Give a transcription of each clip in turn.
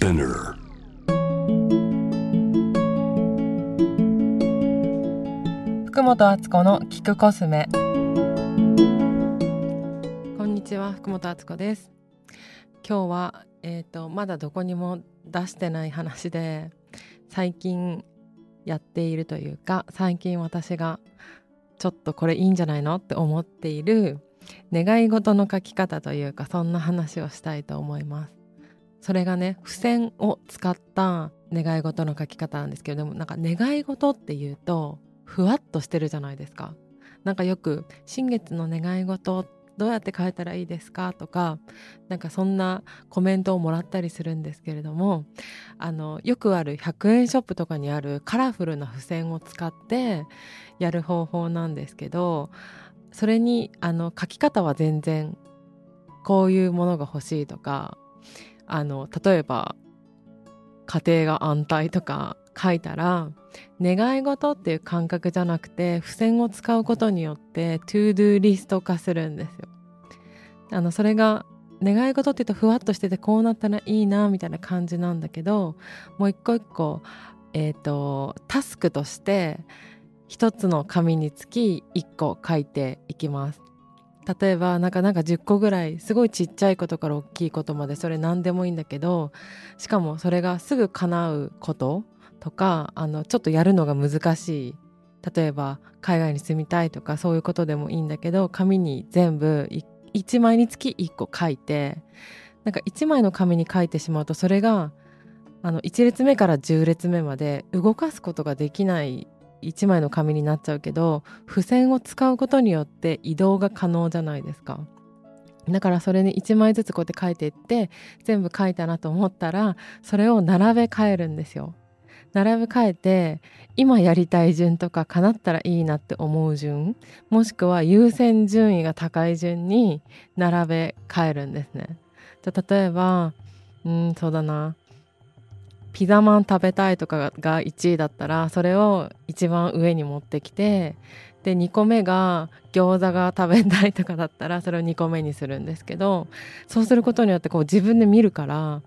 Spinner. 福本敦子の聞くコスメ。こんにちは福本敦子です。今日はえっ、ー、とまだどこにも出してない話で最近やっているというか最近私がちょっとこれいいんじゃないのって思っている願い事の書き方というかそんな話をしたいと思いますそれがね付箋を使った願い事の書き方なんですけれどもなんか願い事っていうとふわっとしてるじゃないですかなんかよく「新月の願い事どうやって書いたらいいですか?」とかなんかそんなコメントをもらったりするんですけれどもあのよくある100円ショップとかにあるカラフルな付箋を使ってやる方法なんですけどそれにあの書き方は全然こういうものが欲しいとかあの例えば家庭が安泰とか書いたら願い事っていう感覚じゃなくて付箋を使うことによって to-do list 化するんですよ。あのそれが願い事って言うとふわっとしててこうなったらいいなみたいな感じなんだけどもう一個一個えっ、ー、とタスクとして一つの紙につき一個書いていきます。例えばなんかなんか10個ぐらいすごいちっちゃいことから大きいことまでそれ何でもいいんだけどしかもそれがすぐ叶うこととかあのちょっとやるのが難しい。例えば海外に住みたいとかそういうことでもいいんだけど紙に全部1枚につき1個書いてなんか1枚の紙に書いてしまうとそれがあの1列目から10列目まで動かすことができない1枚の紙になっちゃうけど付箋を使うことによって移動が可能じゃないですか。だからそれに1枚ずつこうやって書いていって全部書いたなと思ったらそれを並べ替えるんですよ。並べ替えて今やりたい順とか叶ったらいいなって思う順もしくは優先順位が高い順に並べ替えるんですね。じゃ例えばうんそうだなピザマン食べたいとかが1位だったらそれを一番上に持ってきてで2個目が餃子が食べたいとかだったらそれを2個目にするんですけどそうすることによってこう自分で見るから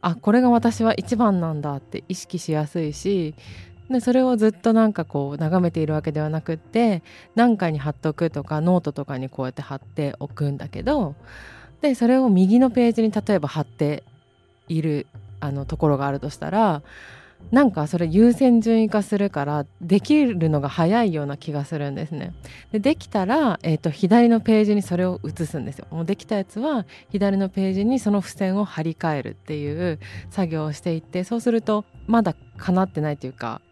あこれが私は一番なんだって意識しやすいしでそれをずっとなんかこう眺めているわけではなくって何かに貼っとくとかノートとかにこうやって貼っておくんだけどでそれを右のページに例えば貼っているあのところがあるとしたらなんかそれ優先順位化するからできるのが早いような気がするんですね。でできたら、えーと、左のページにそれを移すんですよ。もうできたやつは左のページにその付箋を貼り替えるっていう作業をしていってそうするとまだ叶ってないというか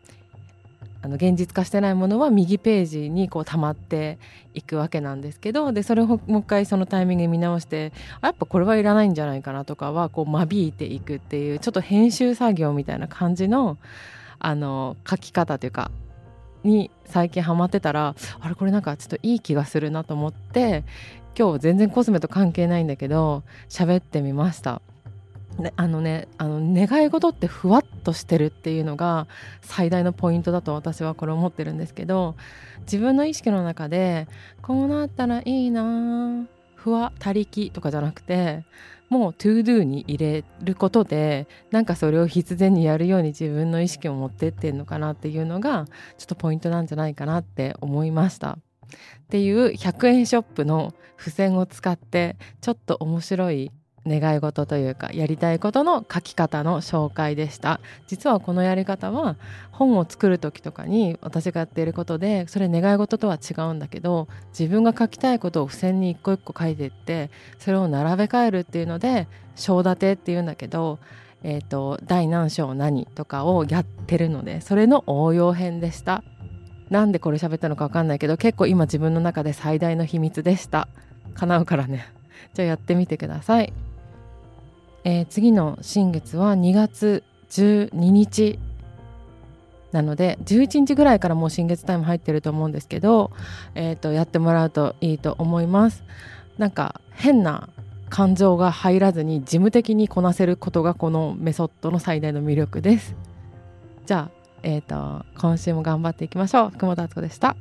あの現実化してないものは右ページにこう溜まっていくわけなんですけどでそれをもう一回そのタイミング見直してあやっぱこれはいらないんじゃないかなとかはこう間引いていくっていうちょっと編集作業みたいな感じのあの書き方というかに最近ハマってたらあれこれなんかちょっといい気がするなと思って今日全然コスメと関係ないんだけど喋ってみました。あのねあの願い事ってふわっとしてるっていうのが最大のポイントだと私はこれ思ってるんですけど自分の意識の中でこうなったらいいなふわ他力とかじゃなくてもう to do に入れることでなんかそれを必然にやるように自分の意識を持ってってんのかなっていうのがちょっとポイントなんじゃないかなって思いました。っていう100円ショップの付箋を使ってちょっと面白い願い事というかやりたいことの書き方の紹介でした。実はこのやり方は本を作る時とかに私がやっていることでそれ願い事とは違うんだけど自分が書きたいことを付箋に一個一個書いていってそれを並べ替えるっていうので章立てっていうんだけどえーと、第何章何とかをやってるのでそれの応用編でした。なんでこれ喋ったのか分かんないけど結構今自分の中で最大の秘密でした。叶うからね。じゃあやってみてください。えー、次の新月は2月12日なので11日ぐらいからもう新月タイム入ってると思うんですけど、えーと、やってもらうといいと思います。なんか変な感情が入らずに事務的にこなせることがこのメソッドの最大の魅力です。じゃあ、えーと今週も頑張っていきましょう。福本敦子でした。